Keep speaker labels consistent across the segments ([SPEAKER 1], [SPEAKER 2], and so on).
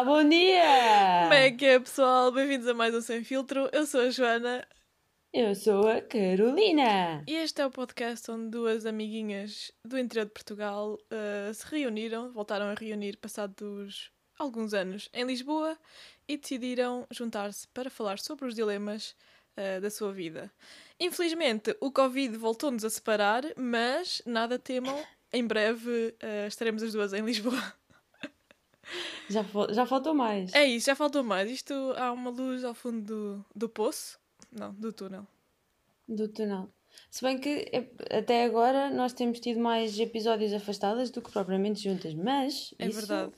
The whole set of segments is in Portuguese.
[SPEAKER 1] Olá, bom dia!
[SPEAKER 2] Como é que é, pessoal? Bem-vindos a mais um Sem Filtro. Eu sou a Joana
[SPEAKER 1] Eu sou a Carolina.
[SPEAKER 2] e este é o podcast onde duas amiguinhas do interior de Portugal eh, se reuniram, voltaram a reunir passados alguns anos em Lisboa e decidiram juntar-se para falar sobre os dilemas eh, da sua vida. Infelizmente, o Covid voltou-nos a separar, mas nada temam, em breve eh, estaremos as duas em Lisboa.
[SPEAKER 1] Já, já faltou mais.
[SPEAKER 2] É isso, já faltou mais. Isto há uma luz ao fundo do, do poço. Não, do túnel.
[SPEAKER 1] Do túnel. Se bem que é- até agora nós temos tido mais episódios afastadas do que propriamente juntas, mas
[SPEAKER 2] É
[SPEAKER 1] isso,
[SPEAKER 2] verdade.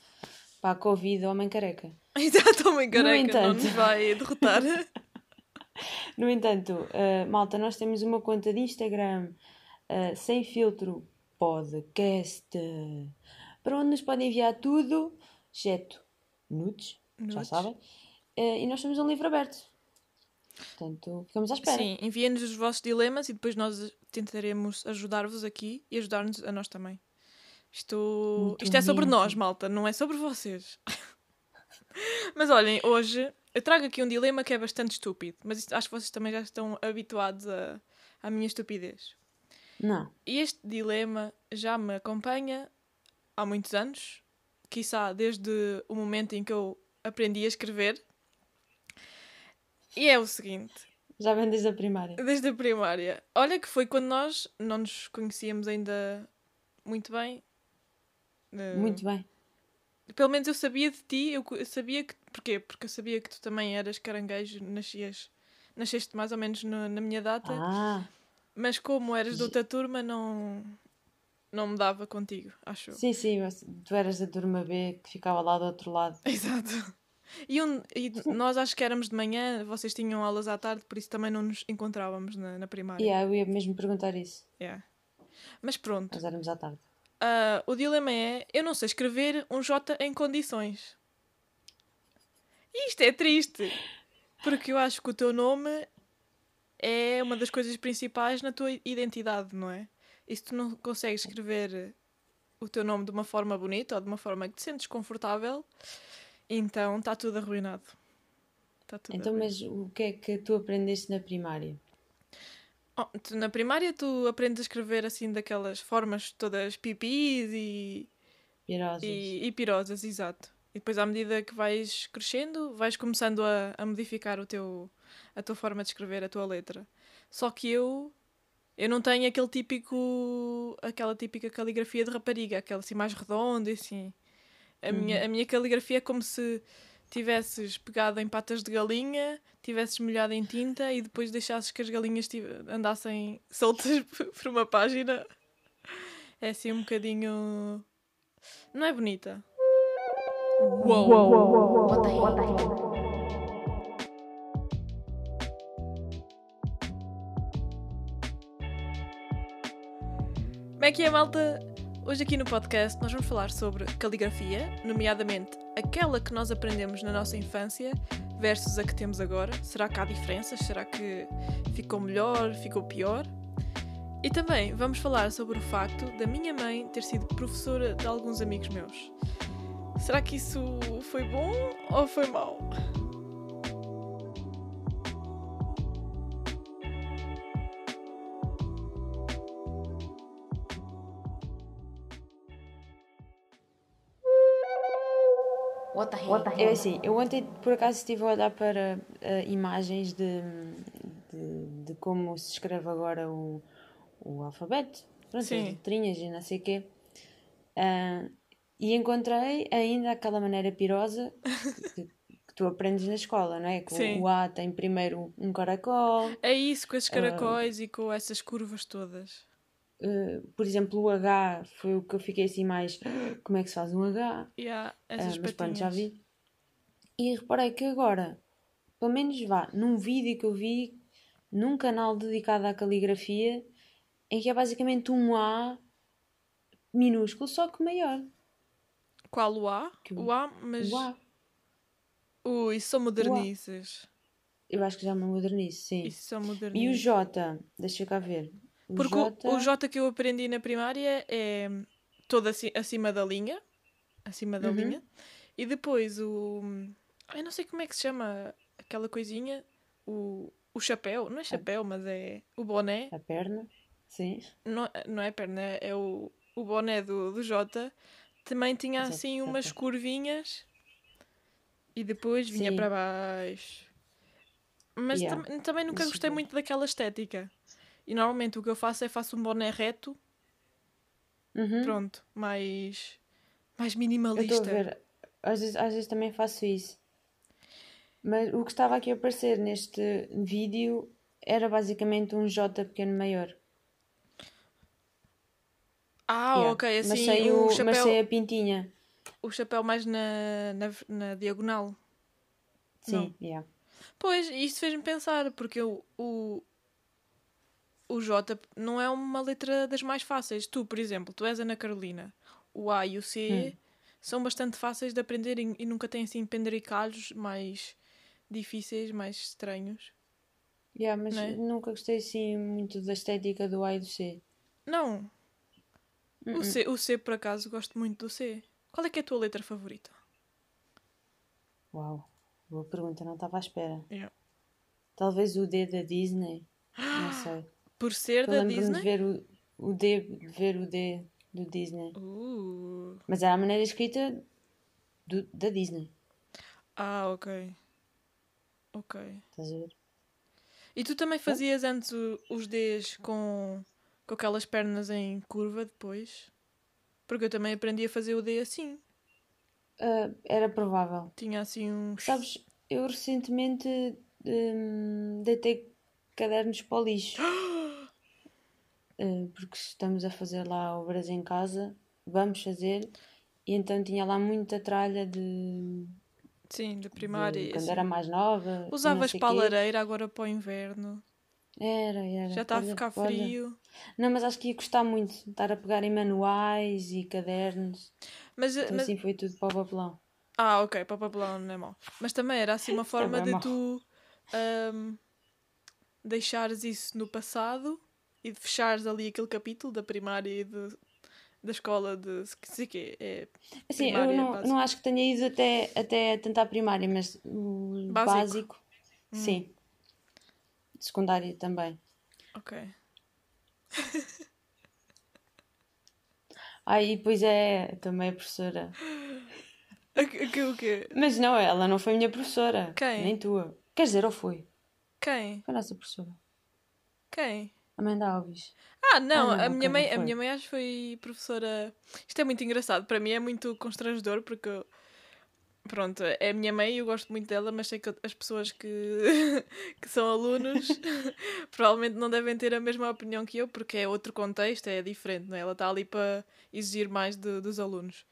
[SPEAKER 1] Pá, Covid, homem careca.
[SPEAKER 2] Exato, homem careca, não
[SPEAKER 1] entanto.
[SPEAKER 2] nos vai derrotar.
[SPEAKER 1] No entanto, ah, malta, nós temos uma conta de Instagram ah, sem filtro podcast para onde nos podem enviar tudo, exceto nudes, já
[SPEAKER 2] Nudes.
[SPEAKER 1] sabem. Ah, e nós temos um livro aberto. Portanto, ficamos à espera.
[SPEAKER 2] Sim, enviem-nos os vossos dilemas e depois nós tentaremos ajudar-vos aqui e ajudar-nos a nós também. Isto, isto é sobre nós, malta, não é sobre vocês. mas olhem, hoje eu trago aqui um dilema que é bastante estúpido, mas isto- acho que vocês também já estão habituados a- à minha estupidez.
[SPEAKER 1] Não.
[SPEAKER 2] E este dilema já me acompanha há muitos anos, quiçá desde o momento em que eu aprendi a escrever. E é o seguinte:
[SPEAKER 1] Já vem desde a primária.
[SPEAKER 2] desde a primária. Olha que foi quando nós não nos conhecíamos ainda muito bem. Eh,
[SPEAKER 1] Muito bem.
[SPEAKER 2] Pelo menos eu sabia de ti, eu sabia que. Porquê? Porque eu sabia que tu também eras caranguejo, nascias. Nasceste mais ou menos no- na minha data,
[SPEAKER 1] Ah,
[SPEAKER 2] mas como eras de outra turma, não. Não me dava contigo, acho
[SPEAKER 1] sim, sim, mas tu eras da turma B que ficava lá do outro lado.
[SPEAKER 2] Exato. E, um, e nós acho que éramos de manhã, vocês tinham aulas à tarde, por isso também não nos encontrávamos na, na primária.
[SPEAKER 1] Yeah, eu ia mesmo perguntar isso.
[SPEAKER 2] Yeah. Mas pronto,
[SPEAKER 1] Nós éramos à tarde.
[SPEAKER 2] ah, o dilema é: eu não sei escrever um J em condições. E isto é triste, porque eu acho que o teu nome é uma das coisas principais na tua identidade, não é? E se tu não consegues escrever o teu nome de uma forma bonita ou de uma forma que te sentes confortável, então está tudo arruinado. Está tudo
[SPEAKER 1] Então,
[SPEAKER 2] arruinado.
[SPEAKER 1] mas o que é que tu aprendeste na primária?
[SPEAKER 2] Oh, tu, na primária tu aprendes a escrever assim daquelas formas todas pipis e,
[SPEAKER 1] Pirosas.
[SPEAKER 2] e, e pirosas, exato. E depois à medida que vais crescendo, vais começando a, a modificar o teu, a tua forma de escrever, a tua letra. Só que eu eu não tenho aquele típico aquela típica caligrafia de rapariga, aquela assim mais redonda e assim. A, minha, a minha caligrafia é como se tivesses pegado em patas de galinha, tivesses molhado em tinta e depois deixasses que as galinhas andassem soltas por uma página. É assim um bocadinho. Não é bonita. Uou! Como é que é, malta? Hoje aqui no podcast nós vamos falar sobre caligrafia, nomeadamente aquela que nós aprendemos na nossa infância versus a que temos agora. Será que há diferenças? Será que ficou melhor? Ficou pior? E também vamos falar sobre o facto da minha mãe ter sido professora de alguns amigos meus. Será que isso foi bom ou foi mau?
[SPEAKER 3] What the hell?
[SPEAKER 1] É assim, eu ontem por acaso estive a olhar para ah, imagens de, de, de como se escreve agora o, o alfabeto, pronto,
[SPEAKER 2] Sim.
[SPEAKER 1] as letrinhas e não sei o quê. Ah, e encontrei ainda aquela maneira pirosa que, que tu aprendes na escola, não é? Que
[SPEAKER 2] Sim.
[SPEAKER 1] o, o A tem primeiro um caracol,
[SPEAKER 2] É isso, com esses caracóis e com essas curvas todas.
[SPEAKER 1] Ah, por exemplo, o H foi o que eu fiquei assim mais. Como é que se faz um H?
[SPEAKER 2] E há
[SPEAKER 1] Ah,
[SPEAKER 2] essas
[SPEAKER 1] mas pronto, já vi. E reparei que agora, pelo menos vá, num vídeo que eu vi, num canal dedicado à caligrafia, em que é basicamente um A minúsculo, só que maior.
[SPEAKER 2] Qual o A?
[SPEAKER 1] Que-
[SPEAKER 2] O A, mas.
[SPEAKER 1] O A.
[SPEAKER 2] Ui, modernices.
[SPEAKER 1] Eu acho que já me modernizo, sim.
[SPEAKER 2] Isso
[SPEAKER 1] E o. J, deixa cá ver.
[SPEAKER 2] Porque
[SPEAKER 1] J,
[SPEAKER 2] o, o J que eu aprendi na primária é todo aci- acima da linha. Acima da
[SPEAKER 1] Uhum.
[SPEAKER 2] linha. E depois o. Eu não sei como é que se chama aquela coisinha. O, o chapéu. Não é chapéu, mas é o boné.
[SPEAKER 1] A perna, sim.
[SPEAKER 2] Não, não é perna, é o, o boné do, do Jota. Também tinha
[SPEAKER 1] Exato,
[SPEAKER 2] assim
[SPEAKER 1] exato.
[SPEAKER 2] umas curvinhas. E depois vinha
[SPEAKER 1] Sim.
[SPEAKER 2] para baixo. Mas
[SPEAKER 1] Yeah.
[SPEAKER 2] tam- também nunca
[SPEAKER 1] Isso
[SPEAKER 2] gostei muito daquela estética. E normalmente o que eu faço é faço um boné reto.
[SPEAKER 1] Uhum.
[SPEAKER 2] Pronto, mais. Mais
[SPEAKER 1] Eu
[SPEAKER 2] minimalista.
[SPEAKER 1] estou a ver. Às vezes, às vezes também faço isso. Mas o que estava aqui a aparecer neste vídeo era basicamente um J pequeno maior.
[SPEAKER 2] Ah,
[SPEAKER 1] Yeah.
[SPEAKER 2] ok, assim
[SPEAKER 1] mas, sem
[SPEAKER 2] o,
[SPEAKER 1] o,
[SPEAKER 2] chapéu,
[SPEAKER 1] mas sem a pintinha.
[SPEAKER 2] o chapéu mais na, na, na diagonal.
[SPEAKER 1] Sim,
[SPEAKER 2] Não.
[SPEAKER 1] yeah.
[SPEAKER 2] Pois, isto fez-me pensar, porque o, o, o J não é uma letra das mais fáceis. Tu, por exemplo, tu és Ana Carolina. O A e o C
[SPEAKER 1] Hum.
[SPEAKER 2] são bastante fáceis de aprender e, e nunca têm assim penduricalhos mais difíceis, mais estranhos.
[SPEAKER 1] Yeah, mas
[SPEAKER 2] é?
[SPEAKER 1] nunca gostei assim muito da estética do A e do C.
[SPEAKER 2] Não,
[SPEAKER 1] Uh-uh.
[SPEAKER 2] o C, o C por acaso gosto muito do C. Qual é que é a tua letra favorita?
[SPEAKER 1] Uau, boa pergunta, não estava à espera.
[SPEAKER 2] Yeah.
[SPEAKER 1] Talvez o D da Disney. Não sei.
[SPEAKER 2] Por ser da
[SPEAKER 1] lembro-me de
[SPEAKER 2] Disney?
[SPEAKER 1] ver o, o D, de ver o D do Disney.
[SPEAKER 2] Uh.
[SPEAKER 1] Mas era a maneira escrita do, da Disney.
[SPEAKER 2] Ah, ok. Ok.
[SPEAKER 1] Estás a ver?
[SPEAKER 2] E tu também fazias antes o- os Ds com, com aquelas pernas em curva depois? Porque eu também aprendi a fazer o D assim.
[SPEAKER 1] Ah, era provável.
[SPEAKER 2] Tinha assim um.
[SPEAKER 1] Sabes, eu recentemente hum, deitei cadernos para o lixo. Ah, porque estamos a fazer lá obras em casa. Vamos fazer. E então tinha lá muita tralha de,
[SPEAKER 2] Sim,
[SPEAKER 1] de
[SPEAKER 2] primária. e
[SPEAKER 1] quando era mais nova.
[SPEAKER 2] Usavas para a lareira agora para o inverno.
[SPEAKER 1] Era, era.
[SPEAKER 2] Já está a ficar
[SPEAKER 1] olha.
[SPEAKER 2] frio.
[SPEAKER 1] Não, mas acho que ia custar muito estar a pegar em manuais e cadernos.
[SPEAKER 2] Mas,
[SPEAKER 1] Então
[SPEAKER 2] mas-
[SPEAKER 1] assim foi tudo para o papelão.
[SPEAKER 2] Ah, ok, para papelão não é mau. Mas também era assim uma forma
[SPEAKER 1] bem
[SPEAKER 2] de tu ahm, deixares isso no passado e de fechares ali aquele capítulo da primária e de- da escola de sei quê. É
[SPEAKER 1] Assim, eu
[SPEAKER 2] primária,
[SPEAKER 1] não,
[SPEAKER 2] básico.
[SPEAKER 1] não acho que tenha ido até, até tentar primária, mas o
[SPEAKER 2] Básico.
[SPEAKER 1] básico, sim. Secundária também.
[SPEAKER 2] Ok.
[SPEAKER 1] Aí, pois é, também é professora.
[SPEAKER 2] Que- o que- o quê?
[SPEAKER 1] Mas não, ela não foi minha professora.
[SPEAKER 2] Quem?
[SPEAKER 1] Nem tua. Quer dizer, ou foi?
[SPEAKER 2] Quem?
[SPEAKER 1] Foi a nossa professora.
[SPEAKER 2] Quem?
[SPEAKER 1] Amanda Alves.
[SPEAKER 2] Ah, não,
[SPEAKER 1] Ah, não,
[SPEAKER 2] a minha mãe, a minha mãe acho que foi professora. Isto é muito engraçado, para mim é muito constrangedor porque eu- pronto, é a minha mãe e eu gosto muito dela, mas sei que as pessoas que, que são alunos provavelmente não devem ter a mesma opinião que eu, porque é outro contexto, é diferente, não é? Ela está ali para exigir mais de- dos alunos.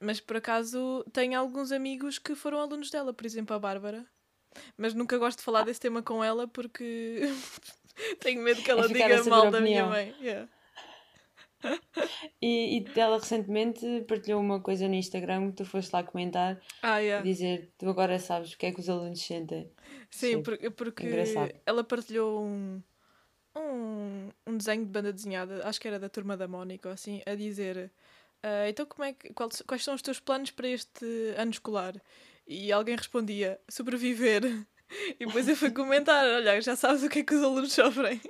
[SPEAKER 2] Mas por acaso tenho alguns amigos que foram alunos dela, por exemplo, a Bárbara. Mas nunca gosto de falar desse tema com ela porque tenho medo que ela
[SPEAKER 1] É
[SPEAKER 2] diga mal da minha mãe. Yeah.
[SPEAKER 1] E, e ela recentemente partilhou uma coisa no Instagram que tu foste lá comentar,
[SPEAKER 2] Ah, yeah.
[SPEAKER 1] dizer tu agora sabes o que é que os alunos sentem.
[SPEAKER 2] Sim,
[SPEAKER 1] Sim.
[SPEAKER 2] por- porque
[SPEAKER 1] Engraçado.
[SPEAKER 2] ela partilhou um, um, um desenho de banda desenhada, acho que era da turma da Mónica, assim, a dizer "Ah, então como é que, quais, quais são os teus planos para este ano escolar? E alguém respondia, sobreviver. E depois eu fui comentar, olha, já sabes o que é que os alunos sofrem.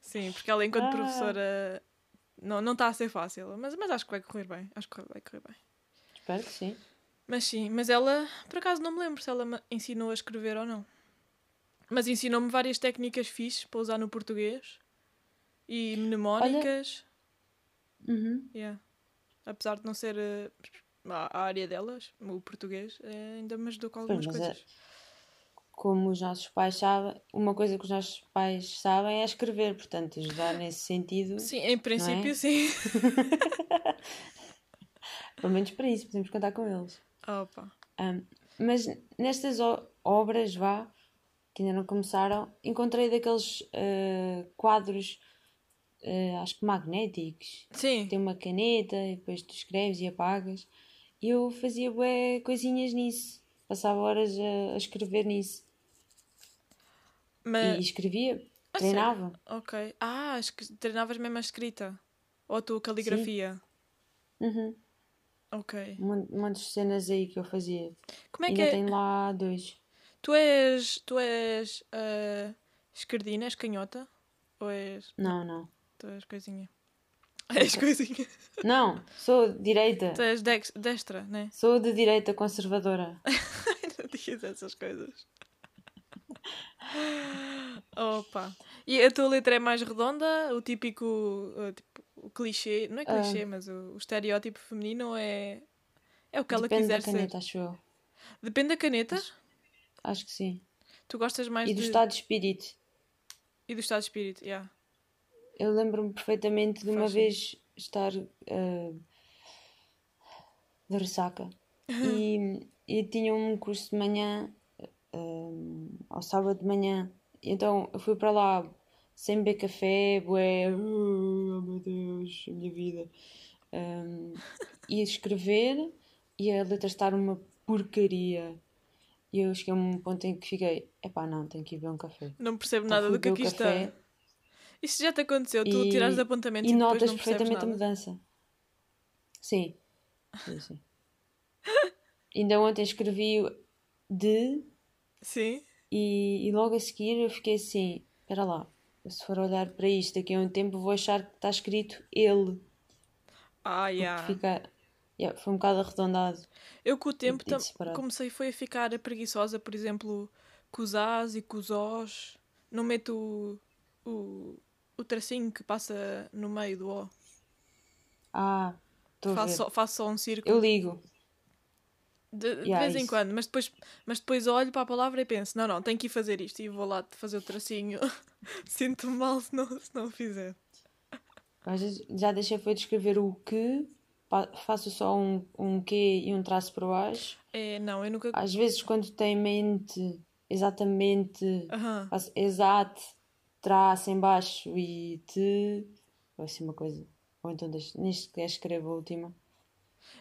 [SPEAKER 2] Sim, porque ela enquanto
[SPEAKER 1] Ah.
[SPEAKER 2] professora não não está a ser fácil, mas, mas acho que vai correr bem, acho que vai correr bem.
[SPEAKER 1] Espero que sim.
[SPEAKER 2] Mas sim, mas ela, por acaso não me lembro se ela me ensinou a escrever ou não. Mas ensinou-me várias técnicas fixes para usar no português e mnemónicas.
[SPEAKER 1] Uhum.
[SPEAKER 2] Yeah. Apesar de não ser eh, a área delas, o português, eh, ainda me ajudou com algumas
[SPEAKER 1] mas é-
[SPEAKER 2] coisas.
[SPEAKER 1] Como os nossos pais sabem, uma coisa que os nossos pais sabem é escrever, portanto, ajudar nesse sentido,
[SPEAKER 2] Sim, em princípio
[SPEAKER 1] é?
[SPEAKER 2] sim.
[SPEAKER 1] pelo menos para isso, podemos contar com eles.
[SPEAKER 2] Opa.
[SPEAKER 1] Ahm, mas nestas obras, vá, que ainda não começaram, encontrei daqueles ah, quadros, ah, acho que magnéticos.
[SPEAKER 2] Sim,
[SPEAKER 1] Tem uma caneta e depois tu escreves e apagas. E eu fazia bué coisinhas nisso. Passava horas a, a escrever nisso.
[SPEAKER 2] mas.
[SPEAKER 1] E escrevia,
[SPEAKER 2] Ah,
[SPEAKER 1] treinava.
[SPEAKER 2] Ok. Ah, acho que treinavas mesmo a escrita. Ou a tua caligrafia.
[SPEAKER 1] Uhum.
[SPEAKER 2] Ok.
[SPEAKER 1] Um mon- monte de cenas aí que eu fazia.
[SPEAKER 2] Como é que
[SPEAKER 1] Ainda
[SPEAKER 2] é?
[SPEAKER 1] tenho lá dois.
[SPEAKER 2] Tu és. Tu és. ah, esquerdina, és canhota? Ou és.
[SPEAKER 1] Não, não.
[SPEAKER 2] Tu és coisinha? És coisinha.
[SPEAKER 1] Não, sou direita.
[SPEAKER 2] Tu és dex- destra, né?
[SPEAKER 1] Sou de direita conservadora.
[SPEAKER 2] Não digas essas coisas. Opa. E a tua letra é mais redonda? O típico. uh, tipo, o clichê. Não é clichê, mas o, o estereótipo feminino é. É o que ela
[SPEAKER 1] Depende da
[SPEAKER 2] quiser
[SPEAKER 1] caneta,
[SPEAKER 2] ser.
[SPEAKER 1] acho eu.
[SPEAKER 2] Depende da caneta?
[SPEAKER 1] Acho que sim.
[SPEAKER 2] Tu gostas mais
[SPEAKER 1] E do
[SPEAKER 2] de.
[SPEAKER 1] estado de espírito.
[SPEAKER 2] E do estado de espírito, yeah.
[SPEAKER 1] Eu lembro-me perfeitamente de uma
[SPEAKER 2] Faz
[SPEAKER 1] vez estar ah, de ressaca e, e tinha um curso de manhã ah, ao sábado de manhã. Então eu fui para lá sem beber café, bué, oh meu Deus, a minha vida. Um, ia escrever e a letra estar uma porcaria. E eu cheguei a um ponto em que fiquei, epá, não, tenho que ir beber um café.
[SPEAKER 2] Não percebo
[SPEAKER 1] Então
[SPEAKER 2] nada do que aqui
[SPEAKER 1] café
[SPEAKER 2] está. Isso já te aconteceu? Tu
[SPEAKER 1] e-
[SPEAKER 2] tirares apontamentos e,
[SPEAKER 1] E notas
[SPEAKER 2] não
[SPEAKER 1] perfeitamente a mudança. Sim. Sim, sim. Ainda ontem escrevi de
[SPEAKER 2] Sim?
[SPEAKER 1] e, e logo a seguir eu fiquei assim, espera lá, se for olhar para isto daqui a um tempo vou achar que está escrito ele.
[SPEAKER 2] Ah, yeah.
[SPEAKER 1] Fica, yeah, foi um bocado arredondado.
[SPEAKER 2] Eu com o tempo
[SPEAKER 1] e
[SPEAKER 2] tam-
[SPEAKER 1] separado.
[SPEAKER 2] comecei foi a ficar preguiçosa, por exemplo, com os As e com os Os. Não meto o, o, o tracinho que passa no meio do O.
[SPEAKER 1] Ah,
[SPEAKER 2] Faço só, faço só um círculo
[SPEAKER 1] Eu ligo.
[SPEAKER 2] de, de
[SPEAKER 1] Yeah,
[SPEAKER 2] vez em
[SPEAKER 1] isso.
[SPEAKER 2] quando, mas depois, mas depois olho para a palavra e penso: não, não, tenho que ir fazer isto e vou lá fazer o tracinho. Sinto-me mal se não, se não fizer.
[SPEAKER 1] Às vezes já deixei foi de escrever o que, faço só um, um que e um traço por baixo.
[SPEAKER 2] É, não, eu nunca.
[SPEAKER 1] Às vezes quando tenho em mente exatamente
[SPEAKER 2] Aham.
[SPEAKER 1] Faço exato, traço em baixo e te. Vai ser uma coisa. Ou então deixo, nem sequer escrevo a última.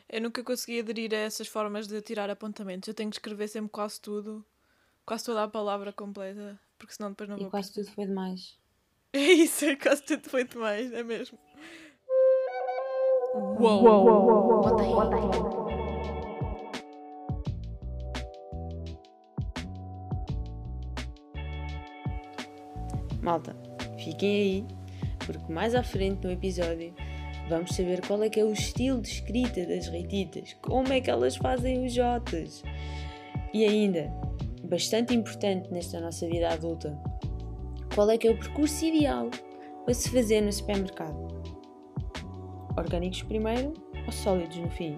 [SPEAKER 2] Eu nunca consegui aderir a essas formas de tirar apontamentos. Eu tenho que escrever sempre quase tudo, quase toda a palavra completa, porque senão depois não
[SPEAKER 1] E
[SPEAKER 2] vou.
[SPEAKER 1] quase tudo foi demais.
[SPEAKER 2] É isso, é quase tudo foi demais, é mesmo. Uou!
[SPEAKER 3] What the heck?
[SPEAKER 1] Malta, fiquem aí, porque mais à frente no episódio vamos saber qual é que é o estilo de escrita das reititas, como é que elas fazem os jotas. E ainda, bastante importante nesta nossa vida adulta, qual é que é o percurso ideal para se fazer no supermercado? Orgânicos primeiro ou sólidos no fim?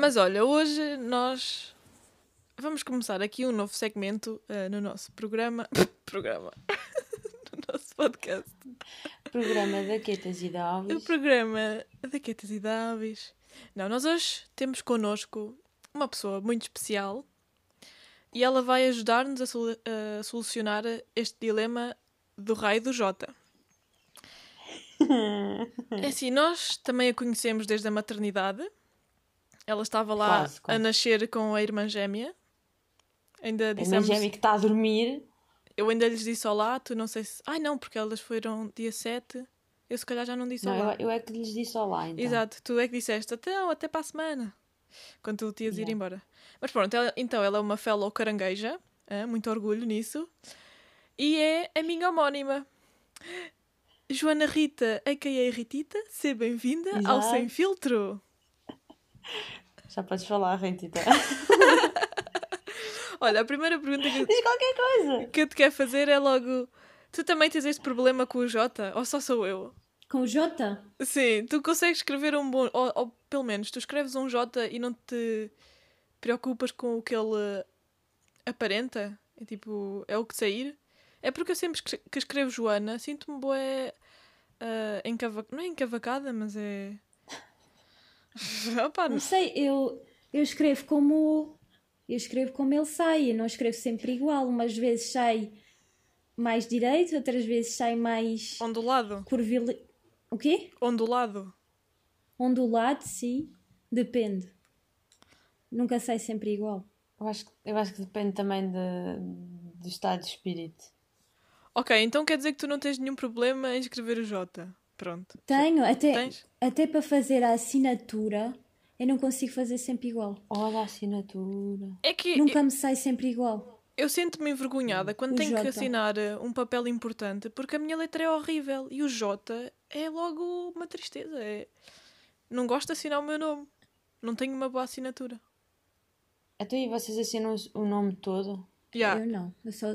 [SPEAKER 2] Mas olha, hoje nós vamos começar aqui um novo segmento eh, no nosso programa. programa. no nosso podcast.
[SPEAKER 1] Programa da Quetas e da
[SPEAKER 2] O programa da Quetas e da Aves. Não, nós hoje temos connosco uma pessoa muito especial e ela vai ajudar-nos a, solu- a solucionar este dilema do raio do Jota. É assim, nós também a conhecemos desde a maternidade. Ela estava lá
[SPEAKER 1] Quase,
[SPEAKER 2] a
[SPEAKER 1] quase.
[SPEAKER 2] nascer com a irmã gêmea. Ainda
[SPEAKER 1] A minha
[SPEAKER 2] dissemos.
[SPEAKER 1] gêmea que está a dormir.
[SPEAKER 2] Eu ainda lhes disse olá, tu não sei se. Ai não, porque elas foram dia 7. Eu se calhar já não disse
[SPEAKER 1] Não,
[SPEAKER 2] olá.
[SPEAKER 1] eu, eu é que lhes disse olá, então.
[SPEAKER 2] Exato, tu é que disseste até, até para a semana. Quando tu te ias ir
[SPEAKER 1] Yeah.
[SPEAKER 2] embora. Mas pronto, ela- então ela é uma fellow carangueja. hã? muito orgulho nisso. E é a minha homónima. Joana Rita, a.k.a. Ritita, seja bem-vinda ao. Sem Filtro.
[SPEAKER 1] Já podes falar, Rentita.
[SPEAKER 2] Olha, a primeira pergunta que,
[SPEAKER 1] Diz qualquer coisa.
[SPEAKER 2] que eu te quero fazer é logo... Tu também tens este problema com o Jota? Ou só sou eu?
[SPEAKER 4] Com o J?
[SPEAKER 2] Sim, tu consegues escrever um bom. Ou, ou pelo menos, tu escreves um J e não te preocupas com o que ele aparenta? É tipo, é o que sair? É porque eu sempre que escrevo Joana sinto-me boa. encava... Não é encavacada, mas é. Opa, não-
[SPEAKER 4] Não sei, eu, eu escrevo como. Eu escrevo como ele sai, eu não escrevo sempre igual. Umas vezes sai mais direito, outras vezes sai mais
[SPEAKER 2] ondulado.
[SPEAKER 4] curvil... O quê?
[SPEAKER 2] Ondulado.
[SPEAKER 4] Ondulado, sim. Depende. Nunca sai sempre igual.
[SPEAKER 1] Eu acho, que- eu acho que depende também de, do estado de espírito.
[SPEAKER 2] Ok, então quer dizer que tu não tens nenhum problema em escrever o J. Pronto.
[SPEAKER 4] Tenho, até,
[SPEAKER 2] Tens?
[SPEAKER 4] Até para fazer a assinatura, eu não consigo fazer sempre igual.
[SPEAKER 1] Olha a assinatura.
[SPEAKER 2] É que
[SPEAKER 4] Nunca me sai sempre igual.
[SPEAKER 2] eu sinto-me envergonhada quando
[SPEAKER 4] O
[SPEAKER 2] tenho que
[SPEAKER 4] J.
[SPEAKER 2] assinar eh, um papel importante porque a minha letra é horrível e o J é logo uma tristeza. É... Não gosto de assinar o meu nome. Não tenho uma boa assinatura.
[SPEAKER 1] Então e vocês assinam o nome todo?
[SPEAKER 2] Yeah,
[SPEAKER 4] Eu não. Eu só.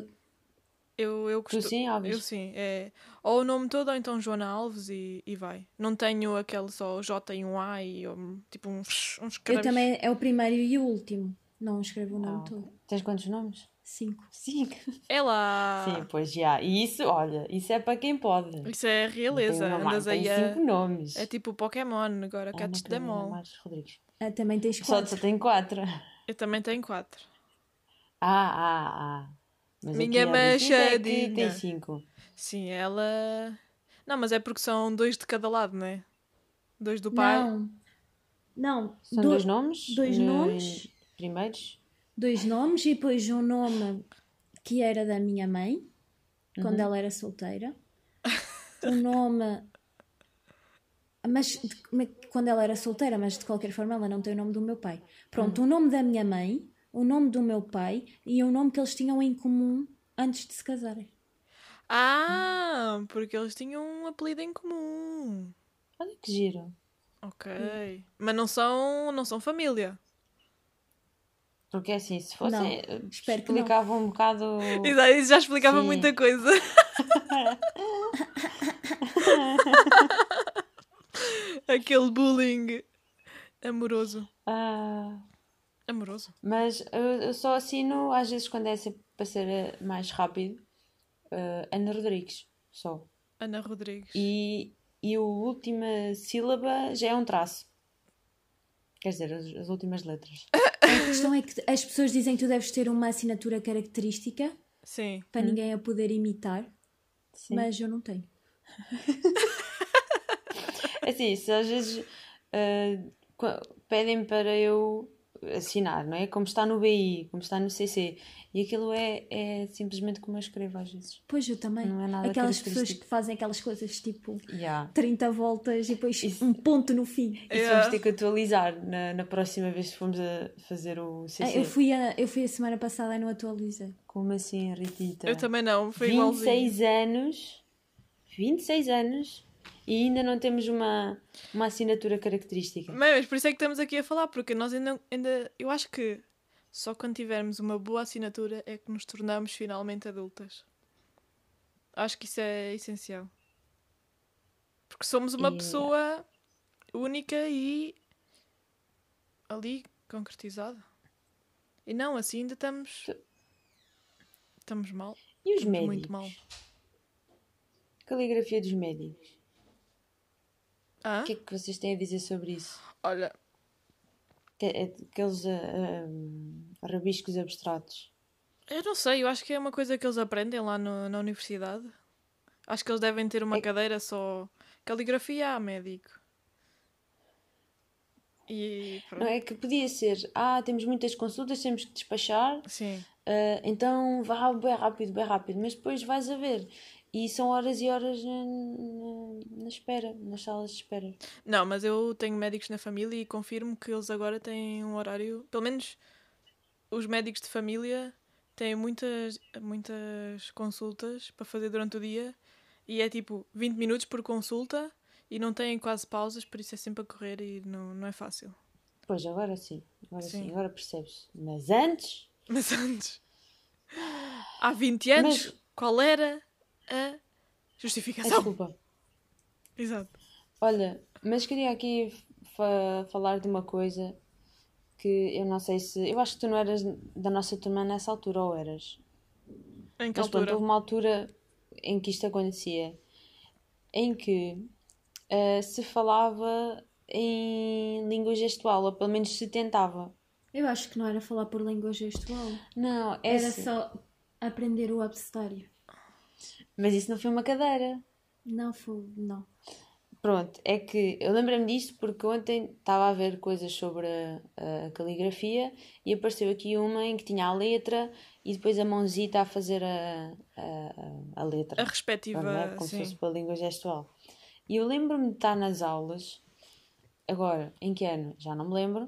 [SPEAKER 2] Eu, eu
[SPEAKER 1] Tu
[SPEAKER 2] costumo.
[SPEAKER 1] sim, Alves?
[SPEAKER 2] Eu sim, é ou o nome todo ou então Joana Alves e, e vai. Não tenho aquele só J e um A e um, tipo uns, uns
[SPEAKER 4] Eu também é o primeiro e o último. Não escrevo o
[SPEAKER 1] Ah,
[SPEAKER 4] nome
[SPEAKER 1] ok.
[SPEAKER 4] todo.
[SPEAKER 1] Tens quantos nomes?
[SPEAKER 4] Cinco.
[SPEAKER 1] Cinco.
[SPEAKER 2] É lá.
[SPEAKER 1] Sim, pois já. E isso, olha, isso é para quem pode.
[SPEAKER 2] Isso é realeza.
[SPEAKER 1] Tem uma
[SPEAKER 2] Andas aí
[SPEAKER 1] tem
[SPEAKER 2] a...
[SPEAKER 1] cinco nomes.
[SPEAKER 2] É tipo Pokémon, agora
[SPEAKER 1] Ah, não, não,
[SPEAKER 2] all.
[SPEAKER 1] Marcos Rodrigues.
[SPEAKER 4] Ah, também tens
[SPEAKER 1] Só,
[SPEAKER 4] quatro.
[SPEAKER 1] só tem quatro.
[SPEAKER 2] Eu também tenho quatro.
[SPEAKER 1] Ah, ah, ah. Mas
[SPEAKER 2] Minha
[SPEAKER 1] aqui a Beatriz é
[SPEAKER 2] machadinha.
[SPEAKER 1] tem cinco.
[SPEAKER 2] Sim, ela. Não, mas é porque são dois de cada lado, não é? Dois do pai.
[SPEAKER 4] Não. Não.
[SPEAKER 1] São
[SPEAKER 4] do-
[SPEAKER 1] dois nomes?
[SPEAKER 4] dois
[SPEAKER 1] no-
[SPEAKER 4] nomes.
[SPEAKER 1] Primeiros?
[SPEAKER 4] dois nomes e depois um nome que era da minha mãe, quando
[SPEAKER 1] Uhum.
[SPEAKER 4] ela era solteira. Um nome. Mas de- quando ela era solteira, mas de qualquer forma ela não tem o nome do meu pai. Pronto,
[SPEAKER 1] Uhum.
[SPEAKER 4] o nome da minha mãe, o nome do meu pai e o nome que eles tinham em comum antes de se casarem.
[SPEAKER 2] Ah, porque eles tinham um apelido em comum.
[SPEAKER 1] Olha que giro.
[SPEAKER 2] Ok. Mas não são, não são família.
[SPEAKER 1] Porque assim, se fosse.
[SPEAKER 4] Não,
[SPEAKER 1] eh,
[SPEAKER 4] espero
[SPEAKER 1] explicava um bocado.
[SPEAKER 2] Exato, Isso já explicava
[SPEAKER 1] Sim.
[SPEAKER 2] muita coisa. Aquele bullying amoroso.
[SPEAKER 1] Ah,
[SPEAKER 2] Amoroso.
[SPEAKER 1] mas eu, eu só assino, às vezes, quando é sempre para ser eh, mais rápido, eh, Ana Rodrigues. Só.
[SPEAKER 2] Ana Rodrigues.
[SPEAKER 1] E, e a última sílaba já é um traço. Quer dizer, as, as últimas letras.
[SPEAKER 4] A questão é que as pessoas dizem que tu deves ter uma assinatura característica
[SPEAKER 2] Sim.
[SPEAKER 4] para ninguém a poder imitar,
[SPEAKER 1] Sim.
[SPEAKER 4] mas eu não tenho.
[SPEAKER 1] Assim, se às vezes qu- pedem para eu assinar, não é? Como está no BI, como está no CC. E aquilo é, é simplesmente como eu escrevo às vezes.
[SPEAKER 4] Pois eu também.
[SPEAKER 1] Não é nada
[SPEAKER 4] Aquelas pessoas que fazem aquelas coisas tipo
[SPEAKER 1] Yeah.
[SPEAKER 4] 30 voltas e depois
[SPEAKER 1] Isso-
[SPEAKER 4] um ponto no fim.
[SPEAKER 1] Isso
[SPEAKER 2] Yeah.
[SPEAKER 1] vamos ter que atualizar na, na próxima vez que formos a fazer o CC.
[SPEAKER 4] Eu fui, a, eu fui a semana passada e não atualizei.
[SPEAKER 1] Como assim, Ritita?
[SPEAKER 2] Eu também não, foi igualzinho.
[SPEAKER 1] 26 anos. 26 anos. E ainda não temos uma, uma assinatura característica.
[SPEAKER 2] Mas, mas por isso é que estamos aqui a falar, porque nós ainda, ainda. Eu acho que só quando tivermos uma boa assinatura é que nos tornamos finalmente adultas. Acho que isso é essencial. Porque somos uma
[SPEAKER 1] E-
[SPEAKER 2] pessoa única e. ali concretizada. E não, assim ainda estamos. Estamos mal.
[SPEAKER 1] E os
[SPEAKER 2] Estamos
[SPEAKER 1] médicos?
[SPEAKER 2] muito mal.
[SPEAKER 1] Caligrafia dos médicos.
[SPEAKER 2] Ah?
[SPEAKER 1] O que é que vocês têm a dizer sobre isso?
[SPEAKER 2] Olha,
[SPEAKER 1] é Aqueles ah, ah, rabiscos abstratos.
[SPEAKER 2] Eu não sei, eu acho que é uma coisa que eles aprendem lá no- na universidade. Acho que eles devem ter uma
[SPEAKER 1] É-
[SPEAKER 2] cadeira só caligrafia a médico. E pronto.
[SPEAKER 1] Não é que podia ser, ah, temos muitas consultas, temos que despachar,
[SPEAKER 2] Sim.
[SPEAKER 1] ah, então vá bem rápido, bem rápido, mas depois vais a ver. E são horas e horas na, na, na espera, nas salas de espera.
[SPEAKER 2] Não, mas eu tenho médicos na família e confirmo que eles agora têm um horário. Pelo menos os médicos de família têm muitas, muitas consultas para fazer durante o dia e é tipo 20 minutos por consulta e não têm quase pausas, por isso é sempre a correr e não, não é fácil.
[SPEAKER 1] Pois, agora sim, agora sim,
[SPEAKER 2] Sim.
[SPEAKER 1] agora percebes. Mas antes,
[SPEAKER 2] Mas antes, há 20 anos,
[SPEAKER 1] Mas-
[SPEAKER 2] qual era a justificação?
[SPEAKER 1] desculpa.
[SPEAKER 2] Exato.
[SPEAKER 1] Olha, mas queria aqui fa- falar de uma coisa que eu não sei se. Eu acho que tu não eras da nossa turma nessa altura, ou eras?
[SPEAKER 2] Em que
[SPEAKER 1] Mas pronto,
[SPEAKER 2] altura?
[SPEAKER 1] houve uma altura em que isto acontecia, em que ah, se falava em língua gestual, ou pelo menos se tentava.
[SPEAKER 4] Eu acho que não era falar por língua gestual.
[SPEAKER 1] Não, é
[SPEAKER 4] Era
[SPEAKER 1] assim.
[SPEAKER 4] só aprender o abecedário.
[SPEAKER 1] Mas isso não foi uma cadeira.
[SPEAKER 4] Não foi, não.
[SPEAKER 1] Pronto, é que eu lembrei-me disto porque ontem estava a ver coisas sobre a, a caligrafia e apareceu aqui uma em que tinha a letra e depois a mãozita a fazer a, a, a letra.
[SPEAKER 2] A respectiva.
[SPEAKER 1] Não é? Como se
[SPEAKER 2] sim.
[SPEAKER 1] fosse para a língua gestual. E eu lembro-me de estar nas aulas, agora, em que ano? Já não me lembro.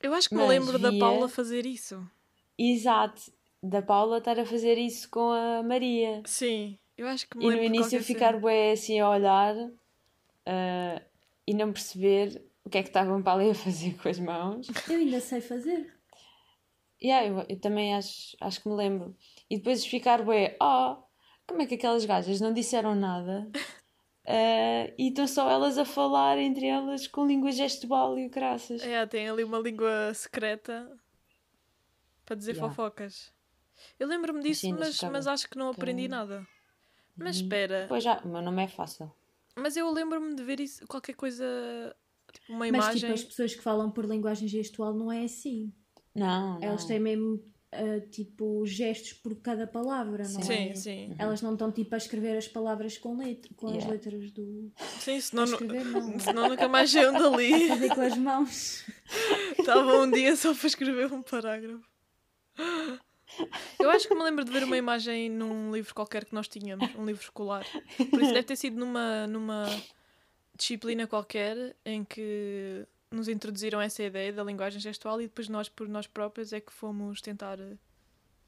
[SPEAKER 2] Eu acho que me lembro da
[SPEAKER 1] via-
[SPEAKER 2] Paula fazer isso.
[SPEAKER 1] Exato, da Paula estar a fazer isso com a Maria.
[SPEAKER 2] Sim, eu acho que me
[SPEAKER 1] E no início ficar
[SPEAKER 2] cena.
[SPEAKER 1] bué assim a olhar ah, e não perceber o que é que estavam para ali a fazer com as mãos.
[SPEAKER 4] Eu ainda sei fazer.
[SPEAKER 1] Yeah, eu, eu também acho, acho que me lembro. E depois ficar bué, oh, como é que aquelas gajas não disseram nada? Ah, e estão só elas a falar entre elas com língua gestual e o graças.
[SPEAKER 2] É, tem ali uma língua secreta para dizer
[SPEAKER 1] Yeah.
[SPEAKER 2] fofocas. Eu lembro-me disso,
[SPEAKER 1] Sim,
[SPEAKER 2] mas, mas acho que não aprendi
[SPEAKER 1] ficava-
[SPEAKER 2] nada. Mas espera,
[SPEAKER 1] Pois já, o meu nome é fácil.
[SPEAKER 2] mas eu lembro-me de ver isso, qualquer coisa, tipo uma
[SPEAKER 4] Mas
[SPEAKER 2] imagem.
[SPEAKER 4] tipo, as pessoas que falam por linguagem gestual não é assim.
[SPEAKER 1] Não, não.
[SPEAKER 4] Elas têm mesmo ah, tipo gestos por cada palavra, não
[SPEAKER 2] Sim,
[SPEAKER 4] é?
[SPEAKER 2] sim.
[SPEAKER 4] Elas não estão tipo a escrever as palavras com, letra, com as
[SPEAKER 1] Yeah.
[SPEAKER 4] letras do.
[SPEAKER 2] Sim, senão,
[SPEAKER 4] escrever não.
[SPEAKER 2] senão nunca mais saiam dali.
[SPEAKER 4] Fazer com as mãos.
[SPEAKER 2] Estava um dia só para escrever um parágrafo. Eu acho que me lembro de ver uma imagem num livro qualquer que nós tínhamos, um livro escolar. Por isso deve ter sido numa, numa disciplina qualquer em que nos introduziram essa ideia da linguagem gestual e depois nós, por nós próprios, é que fomos tentar eh,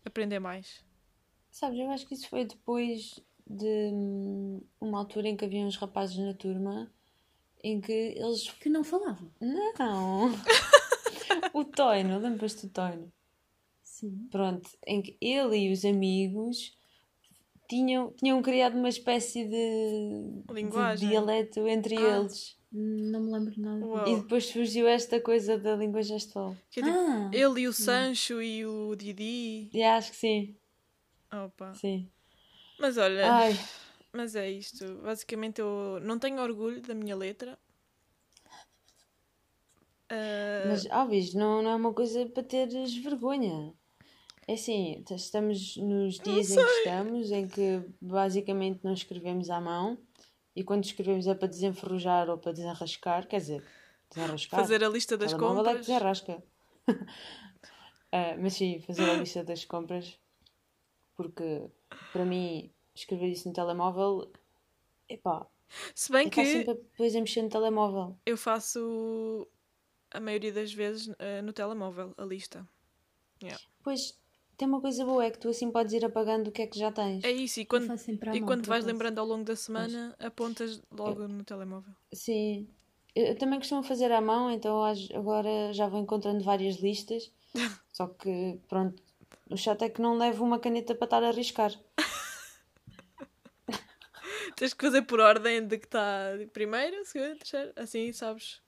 [SPEAKER 2] aprender mais.
[SPEAKER 1] Sabes, eu acho que isso foi depois de hum, uma altura em que havia uns rapazes na turma em que eles.
[SPEAKER 4] Que não falavam.
[SPEAKER 1] Não! o Toino, lembras-te do Toino?
[SPEAKER 4] Sim.
[SPEAKER 1] Pronto, em que ele e os amigos tinham, tinham criado uma espécie de, de
[SPEAKER 2] Linguagem.
[SPEAKER 1] dialeto entre
[SPEAKER 2] Ah.
[SPEAKER 1] eles.
[SPEAKER 4] Não me lembro nada.
[SPEAKER 2] Uau.
[SPEAKER 1] E depois surgiu esta coisa da língua gestual.
[SPEAKER 2] Que é tipo,
[SPEAKER 4] Ah,
[SPEAKER 2] ele e o Sancho e o Didi.
[SPEAKER 1] E acho que sim,
[SPEAKER 2] Opa.
[SPEAKER 1] sim.
[SPEAKER 2] Mas olha,
[SPEAKER 1] Ai,
[SPEAKER 2] mas é isto. Basicamente eu não tenho orgulho da minha letra. Ah,
[SPEAKER 1] mas, óbvio, não, não é uma coisa para teres vergonha. É assim, estamos nos dias em que estamos, em que basicamente não escrevemos à mão e quando escrevemos é para desenferrujar ou para desenrascar, quer dizer, desenrascar.
[SPEAKER 2] fazer a lista das
[SPEAKER 1] Telemóvel é que
[SPEAKER 2] compras.
[SPEAKER 1] desenrasca. Ah, mas sim, fazer a lista das compras, porque para mim escrever isso no telemóvel, epá,
[SPEAKER 2] Se bem
[SPEAKER 1] é
[SPEAKER 2] que
[SPEAKER 1] sempre depois a mexer no telemóvel.
[SPEAKER 2] eu faço a maioria das vezes ah, no telemóvel a lista.
[SPEAKER 1] Pois tem uma coisa boa, é que tu assim podes ir apagando o que é que já tens.
[SPEAKER 2] É isso, e
[SPEAKER 4] eu
[SPEAKER 2] quando, e
[SPEAKER 4] mão,
[SPEAKER 2] quando vais
[SPEAKER 4] acaso.
[SPEAKER 2] lembrando ao longo da semana, apontas logo no telemóvel.
[SPEAKER 1] Sim. Eu, eu também costumo fazer à mão, então agora já vou encontrando várias listas. Só que, pronto, o chato é que não levo uma caneta para estar a arriscar.
[SPEAKER 2] Tens que fazer por ordem de que está primeiro, segundo, terceiro, assim sabes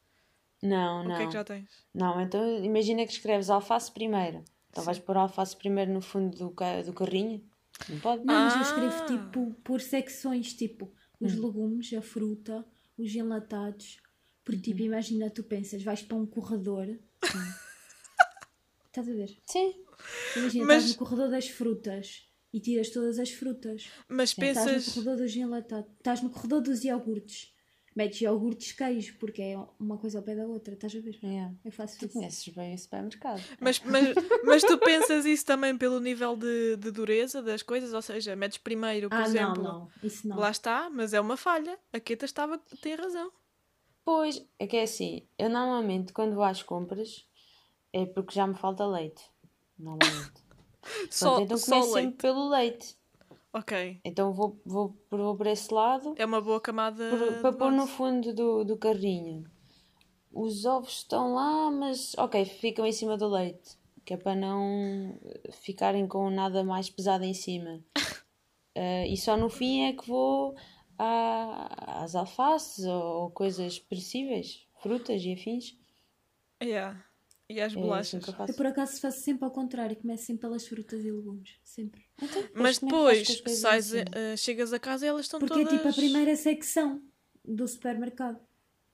[SPEAKER 1] Não,
[SPEAKER 2] o
[SPEAKER 1] não.
[SPEAKER 2] que é que já tens.
[SPEAKER 1] Não, então imagina que escreves alface primeiro. Então vais pôr alface primeiro no fundo do, ca- do carrinho? Não pode?
[SPEAKER 4] Não, mas eu
[SPEAKER 2] Ah.
[SPEAKER 4] escrevo tipo por secções, tipo os
[SPEAKER 1] Hum.
[SPEAKER 4] legumes, a fruta, os enlatados. Porque tipo, imagina, tu pensas, vais para um corredor. Estás a ver?
[SPEAKER 1] Sim.
[SPEAKER 4] Imagina,
[SPEAKER 2] Mas-
[SPEAKER 4] estás no corredor das frutas e tiras todas as frutas.
[SPEAKER 2] Mas
[SPEAKER 4] Estás no
[SPEAKER 2] pensas.
[SPEAKER 4] corredor dos enlatados. Estás no corredor dos iogurtes. Metes iogurtes queijo, porque é uma coisa ao pé da outra. Estás a ver?
[SPEAKER 1] Yeah.
[SPEAKER 4] Eu faço
[SPEAKER 1] Tu
[SPEAKER 4] isso.
[SPEAKER 1] conheces bem o supermercado.
[SPEAKER 2] Mas, mas, mas tu pensas isso também pelo nível de, de dureza das coisas? Ou seja, metes primeiro, por
[SPEAKER 4] Ah,
[SPEAKER 2] exemplo.
[SPEAKER 4] não, não. Isso não.
[SPEAKER 2] Lá está, mas é uma falha. A Keta estava, tem razão.
[SPEAKER 1] Pois, é que é assim, eu normalmente quando vou às compras é porque já me falta leite. Normalmente.
[SPEAKER 2] Só,
[SPEAKER 1] então
[SPEAKER 2] só
[SPEAKER 1] começo
[SPEAKER 2] leite.
[SPEAKER 1] sempre pelo leite.
[SPEAKER 2] Ok.
[SPEAKER 1] Então vou, vou, vou por esse lado
[SPEAKER 2] É uma boa camada.
[SPEAKER 1] por- para pôr no fundo do, do carrinho. Os ovos estão lá, mas ok, ficam em cima do leite. Que é para não ficarem com nada mais pesado em cima. Eh, e só no fim é que vou à- às alfaces ou coisas perecíveis, frutas e afins.
[SPEAKER 2] Yeah. E as
[SPEAKER 1] É
[SPEAKER 2] bolachas.
[SPEAKER 1] que eu
[SPEAKER 4] por acaso faço sempre ao contrário, começo sempre pelas frutas e legumes. Sempre.
[SPEAKER 1] Então,
[SPEAKER 2] Mas
[SPEAKER 1] é
[SPEAKER 2] depois sais,
[SPEAKER 1] assim?
[SPEAKER 2] eh, chegas a casa e elas estão
[SPEAKER 4] Porque
[SPEAKER 2] todas.
[SPEAKER 4] é tipo a primeira secção do supermercado.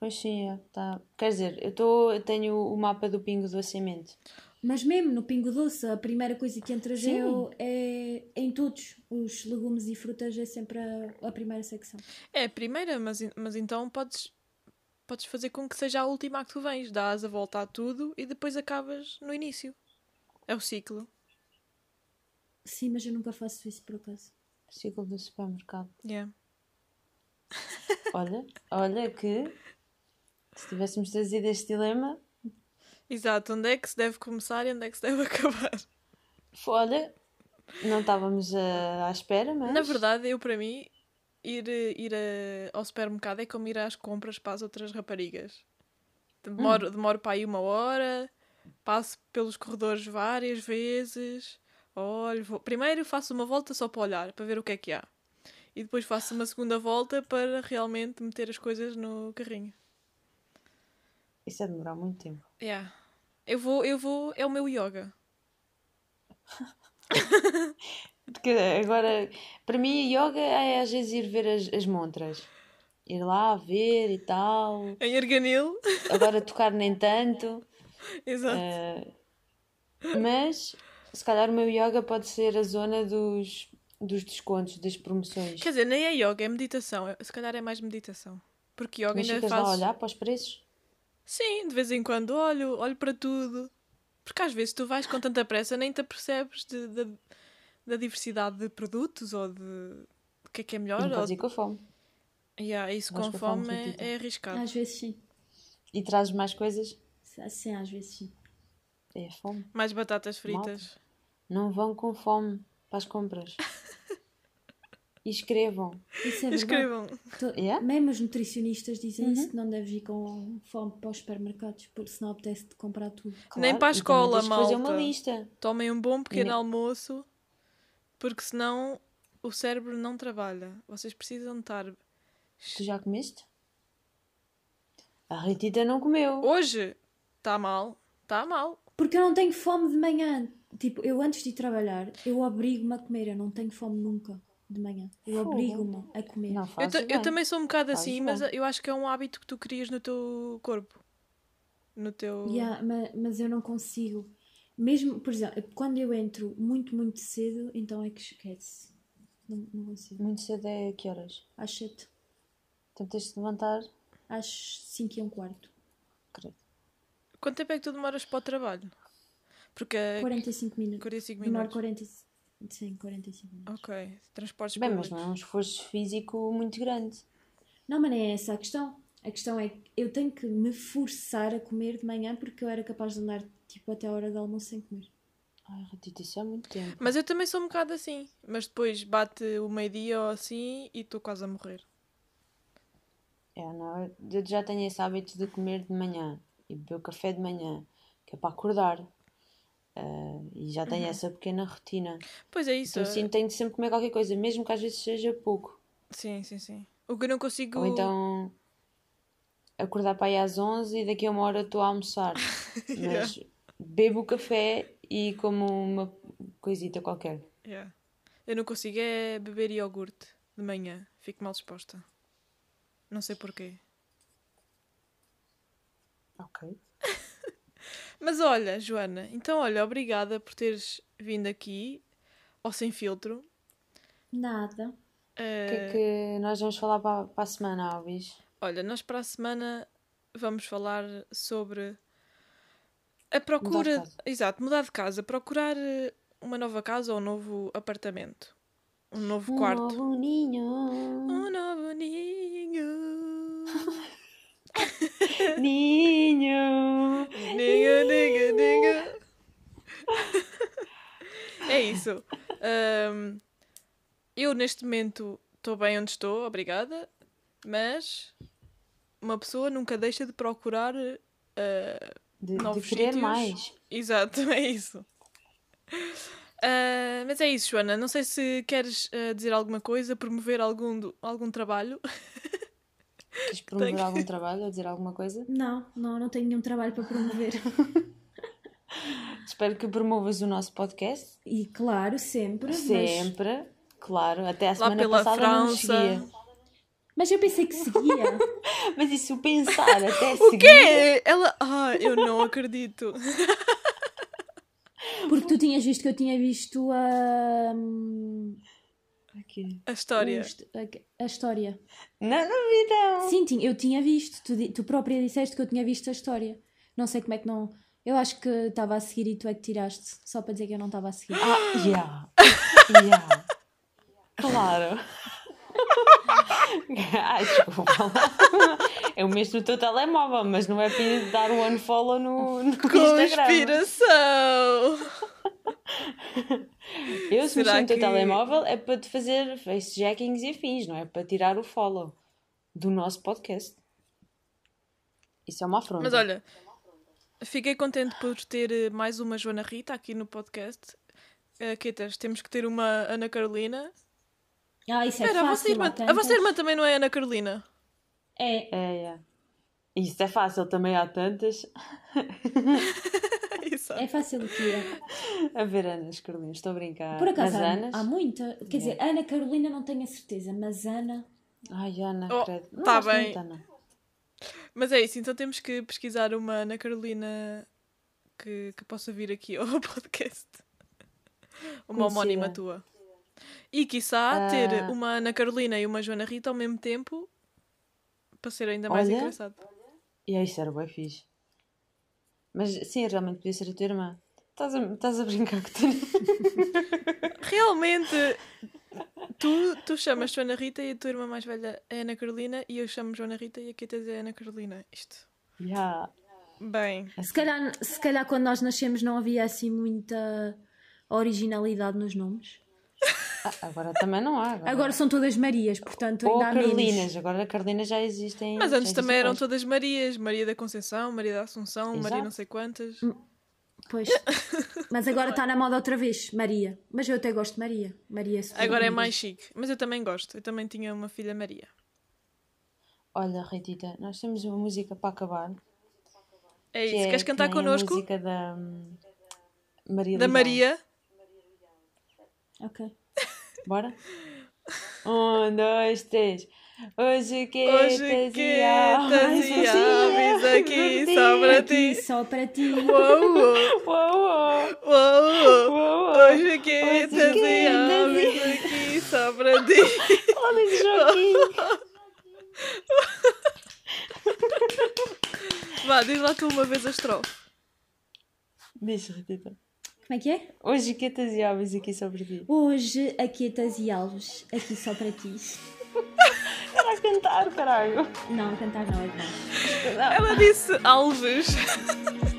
[SPEAKER 1] Pois sim, é, tá. Quer dizer, eu, tô, eu tenho o mapa do Pingo do Acimento.
[SPEAKER 4] Mas mesmo no Pingo Doce, a primeira coisa que entras
[SPEAKER 1] Sim.
[SPEAKER 4] é, é em todos os legumes e frutas, é sempre a, a primeira secção.
[SPEAKER 2] É a primeira, mas, mas então podes, podes fazer com que seja a última a que tu vens. Dás a volta a tudo e depois acabas no início. É o ciclo.
[SPEAKER 4] Sim, mas eu nunca faço isso por acaso.
[SPEAKER 1] Ciclo do supermercado.
[SPEAKER 2] Yeah.
[SPEAKER 1] Olha, olha que se tivéssemos trazido este dilema,
[SPEAKER 2] Exato, onde é que se deve começar e onde é que se deve acabar.
[SPEAKER 1] olha, não estávamos ah, à espera, mas.
[SPEAKER 2] Na verdade, eu para mim, ir, ir eh, ao supermercado é como ir às compras para as outras raparigas. Demoro, demoro para aí uma hora, passo pelos corredores várias vezes. Olho, vou- primeiro faço uma volta só para olhar, para ver o que é que há. E depois faço uma segunda volta para realmente meter as coisas no carrinho.
[SPEAKER 1] Isso é demorar muito tempo.
[SPEAKER 2] Yeah. Eu vou, eu vou, é o meu yoga.
[SPEAKER 1] Porque agora, para mim, yoga é às vezes ir ver as, as montras. Ir lá ver e tal.
[SPEAKER 2] Em Arganil.
[SPEAKER 1] Agora tocar nem tanto.
[SPEAKER 2] Exato.
[SPEAKER 1] Eh, mas, se calhar, o meu yoga pode ser a zona dos, dos descontos, das promoções.
[SPEAKER 2] Quer dizer, nem é yoga, é meditação. Se calhar é mais meditação. Porque yoga
[SPEAKER 1] Mas
[SPEAKER 2] ainda
[SPEAKER 1] ficas lá a olhar para os preços?
[SPEAKER 2] Sim, de vez em quando olho, olho para tudo. Porque às vezes tu vais com tanta pressa nem te apercebes de- de- da diversidade de produtos ou de o que é que é melhor.
[SPEAKER 1] não
[SPEAKER 2] Ou...
[SPEAKER 1] podes ir com fome.
[SPEAKER 2] Yeah, isso com
[SPEAKER 1] com fome,
[SPEAKER 2] fome é, é arriscado.
[SPEAKER 4] Às vezes sim.
[SPEAKER 1] E trazes mais coisas?
[SPEAKER 4] Sim, às vezes sim.
[SPEAKER 1] É fome.
[SPEAKER 2] Mais batatas fritas.
[SPEAKER 1] Não vão com fome para as compras. E escrevam.
[SPEAKER 4] Isso é verdade.
[SPEAKER 2] Escrevam.
[SPEAKER 1] Yeah?
[SPEAKER 4] Mesmo os nutricionistas dizem
[SPEAKER 1] Uhum.
[SPEAKER 4] isso, que não deves ir com fome para os supermercados, porque senão apetece-te comprar tudo.
[SPEAKER 2] Nem para a escola,
[SPEAKER 1] que fazer uma
[SPEAKER 2] malta.
[SPEAKER 1] lista.
[SPEAKER 2] Tomem um bom pequeno
[SPEAKER 1] Ne-
[SPEAKER 2] almoço, porque senão o cérebro não trabalha. Vocês precisam estar.
[SPEAKER 1] Tu já comeste? A Ritita não comeu.
[SPEAKER 2] Hoje está mal, está mal.
[SPEAKER 4] Porque eu não tenho fome de manhã. Tipo, eu antes de ir trabalhar, eu obrigo-me a comer. Eu não tenho fome nunca de manhã. Eu obrigo-me a comer.
[SPEAKER 1] Não
[SPEAKER 2] Eu, eu também sou um bocado
[SPEAKER 1] Fazes
[SPEAKER 2] assim,
[SPEAKER 1] bem.
[SPEAKER 2] mas eu acho que é um hábito que tu crias no teu corpo. No teu.
[SPEAKER 4] Yeah, ma- mas, eu não consigo. Mesmo, por exemplo, quando eu entro muito, muito cedo, então é que esquece. Não, não consigo.
[SPEAKER 1] Muito cedo é que horas?
[SPEAKER 4] Às 7,
[SPEAKER 1] Então tens de levantar.
[SPEAKER 4] às 5 e um quarto.
[SPEAKER 1] Credo.
[SPEAKER 2] Quanto tempo é que tu demoras para o trabalho? Porque.
[SPEAKER 4] 45 minutos.
[SPEAKER 2] 45
[SPEAKER 4] Demora
[SPEAKER 2] minutos.
[SPEAKER 4] 40, sim, 45 minutos.
[SPEAKER 2] Ok. Transportes
[SPEAKER 1] Bem, mas
[SPEAKER 2] públicos.
[SPEAKER 1] não é um esforço físico muito grande.
[SPEAKER 4] Não, mas nem é essa a questão. A questão é que eu tenho que me forçar a comer de manhã porque eu era capaz de andar tipo até a hora do almoço sem comer.
[SPEAKER 1] Ai, Ritita, isso é muito tempo.
[SPEAKER 2] Mas eu também sou um bocado assim. Mas depois bate o meio-dia ou assim e estou quase a morrer.
[SPEAKER 1] É, não, eu já tenho esse hábito de comer de manhã e beber o café de manhã, que é para acordar. Ah, e já tenho essa pequena rotina.
[SPEAKER 2] Pois é isso.
[SPEAKER 1] Então assim tenho de sempre comer qualquer coisa, mesmo que às vezes seja pouco.
[SPEAKER 2] Sim, sim, sim. O que eu não consigo.
[SPEAKER 1] Ou então acordar para aí às 11 e daqui a uma hora estou a almoçar. Mas bebo o café e como uma coisita qualquer.
[SPEAKER 2] Yeah. Eu não consigo é beber iogurte de manhã. Fico mal disposta. Não sei porquê.
[SPEAKER 1] Ok.
[SPEAKER 2] Mas olha, Joana, então olha, obrigada por teres vindo aqui ao Sem Filtro.
[SPEAKER 4] Nada.
[SPEAKER 1] O que é
[SPEAKER 2] Eh,
[SPEAKER 1] que nós vamos falar para, para a semana, Alves?
[SPEAKER 2] Olha, nós para a semana vamos falar sobre a procura.
[SPEAKER 1] Mudar.
[SPEAKER 2] Exato, mudar de casa. Procurar eh, uma nova casa ou um novo apartamento. Um novo
[SPEAKER 1] Um
[SPEAKER 2] quarto.
[SPEAKER 1] novo ninho.
[SPEAKER 2] Um novo ninho.
[SPEAKER 1] Ninho.
[SPEAKER 2] Ninho, ninho, ninho. É isso. Ahm, eu neste momento estou bem onde estou, obrigada. Mas uma pessoa nunca deixa de procurar. ah,
[SPEAKER 1] De, de
[SPEAKER 2] Novos
[SPEAKER 1] querer
[SPEAKER 2] sítios.
[SPEAKER 1] mais.
[SPEAKER 2] Exato, é isso. Ah, mas é isso, Joana. Não sei se queres ah, dizer alguma coisa, promover algum, do- algum trabalho.
[SPEAKER 1] Queres promover
[SPEAKER 2] Tenho.
[SPEAKER 1] algum trabalho ou dizer alguma coisa?
[SPEAKER 4] Não, não, não tenho nenhum trabalho para promover.
[SPEAKER 1] Espero que promovas o nosso podcast.
[SPEAKER 4] e claro, sempre. Mas,
[SPEAKER 1] Sempre. Claro, até a
[SPEAKER 2] Lá
[SPEAKER 1] semana
[SPEAKER 2] pela
[SPEAKER 1] passada não nos
[SPEAKER 2] França.
[SPEAKER 1] seguia.
[SPEAKER 4] Mas eu pensei que seguia.
[SPEAKER 1] Mas isso pensar até
[SPEAKER 2] O
[SPEAKER 1] seguir.
[SPEAKER 2] quê? Ela. Ah, eu não acredito.
[SPEAKER 4] Porque tu tinhas visto que eu tinha visto a. hum,
[SPEAKER 1] Aqui.
[SPEAKER 2] A história.
[SPEAKER 4] a, a história.
[SPEAKER 1] Não, não vi não.
[SPEAKER 4] Sim, tinha- eu tinha visto. Tu, tu própria disseste que eu tinha visto a história. Não sei como é que não. Eu acho que estava a seguir e tu é que tiraste. Só para dizer que eu não estava a seguir.
[SPEAKER 1] Ah, yeah. yeah. Claro. Ai, desculpa lá. É o mesmo do teu telemóvel, mas não é para ir dar um unfollow no, no Instagram.
[SPEAKER 2] Conspiração!
[SPEAKER 1] Eu, se
[SPEAKER 2] Será
[SPEAKER 1] mexer no teu
[SPEAKER 2] que-
[SPEAKER 1] telemóvel, é para te fazer facejackings e afins, não é para tirar o follow do nosso podcast. Isso é uma afronta.
[SPEAKER 2] Mas olha, fiquei contente por ter eh, mais uma Joana Rita aqui no podcast. Uh, temos que ter uma Ana Carolina.
[SPEAKER 4] Ah, isso é
[SPEAKER 2] Espera, a vossa,
[SPEAKER 4] fácil.
[SPEAKER 2] irmã, a vossa irmã também não é Ana Carolina?
[SPEAKER 4] É.
[SPEAKER 1] É, é. Isso é fácil, também há tantas.
[SPEAKER 4] É fácil de tirar.
[SPEAKER 1] A ver, Anas, Carolina, estou a brincar.
[SPEAKER 4] Por acaso
[SPEAKER 1] Mas
[SPEAKER 4] há,
[SPEAKER 1] Anas.
[SPEAKER 4] há muita. Quer dizer, Ana Carolina não tenho a certeza, mas Ana.
[SPEAKER 1] Ai, Ana,
[SPEAKER 2] Oh,
[SPEAKER 1] credo. Não
[SPEAKER 2] tá
[SPEAKER 1] gosto
[SPEAKER 2] bem.
[SPEAKER 1] muito, Ana.
[SPEAKER 2] Mas é isso, então temos que pesquisar uma Ana Carolina que, que possa vir aqui ao podcast. Uma
[SPEAKER 1] Conhecida.
[SPEAKER 2] homónima tua. E quiçá
[SPEAKER 1] Ah.
[SPEAKER 2] ter uma Ana Carolina e uma Joana Rita ao mesmo tempo para ser ainda mais
[SPEAKER 1] Olha.
[SPEAKER 2] engraçado.
[SPEAKER 1] E aí, isso era bem fixe. Mas sim, realmente podia ser a tua irmã. Estás a, estás a brincar com tu.
[SPEAKER 2] Realmente, tu, tu chamas Joana Rita e a tua irmã mais velha é Ana Carolina e eu chamo Joana Rita e a Ketas é Ana Carolina. Isto.
[SPEAKER 1] Yeah.
[SPEAKER 2] Bem,
[SPEAKER 4] Se calhar, se calhar quando nós nascemos não havia assim muita originalidade nos nomes.
[SPEAKER 1] Ah, agora também não há. Agora,
[SPEAKER 4] Agora são todas Marias, portanto
[SPEAKER 1] Ou
[SPEAKER 4] ainda há menos.
[SPEAKER 1] Carolinas. Agora a Carolina já existem.
[SPEAKER 2] mas antes
[SPEAKER 1] existem
[SPEAKER 2] também eram
[SPEAKER 1] mais.
[SPEAKER 2] todas Marias. Maria da Conceição, Maria da Assunção, Maria
[SPEAKER 1] Exato.
[SPEAKER 2] não sei quantas.
[SPEAKER 4] Pois. Mas agora está na moda outra vez, Maria. Mas eu até gosto de Maria. Maria
[SPEAKER 2] Agora é mais chique. Mas eu também gosto. Eu também tinha uma filha Maria.
[SPEAKER 1] Olha, Ritita, nós temos uma música para acabar.
[SPEAKER 2] É
[SPEAKER 1] que
[SPEAKER 2] isso.
[SPEAKER 1] é
[SPEAKER 2] Queres
[SPEAKER 1] que
[SPEAKER 2] cantar
[SPEAKER 1] a
[SPEAKER 2] connosco?
[SPEAKER 1] música da hum, Maria
[SPEAKER 2] Da. Maria?
[SPEAKER 4] Ok.
[SPEAKER 1] Bora? Um, dois, três. Hoje que
[SPEAKER 2] Hoje quetas e aves aqui só para ti.
[SPEAKER 4] só para ti.
[SPEAKER 2] Uou, uou,
[SPEAKER 1] Uou, uou.
[SPEAKER 2] Hoje e
[SPEAKER 1] quetas
[SPEAKER 2] aves aqui só para ti.
[SPEAKER 1] Olha esse Joaquim.
[SPEAKER 2] Vá, diz lá tu uma vez a estrofe.
[SPEAKER 1] Diz, Ritita.
[SPEAKER 4] Como é que é?
[SPEAKER 1] Hoje quetas e aves aqui só para ti.
[SPEAKER 4] Hoje, Aquetas e Alves, aqui só para ti.
[SPEAKER 1] Era a cantar, caralho.
[SPEAKER 4] Não, cantar não é demais.
[SPEAKER 2] Ela disse Alves.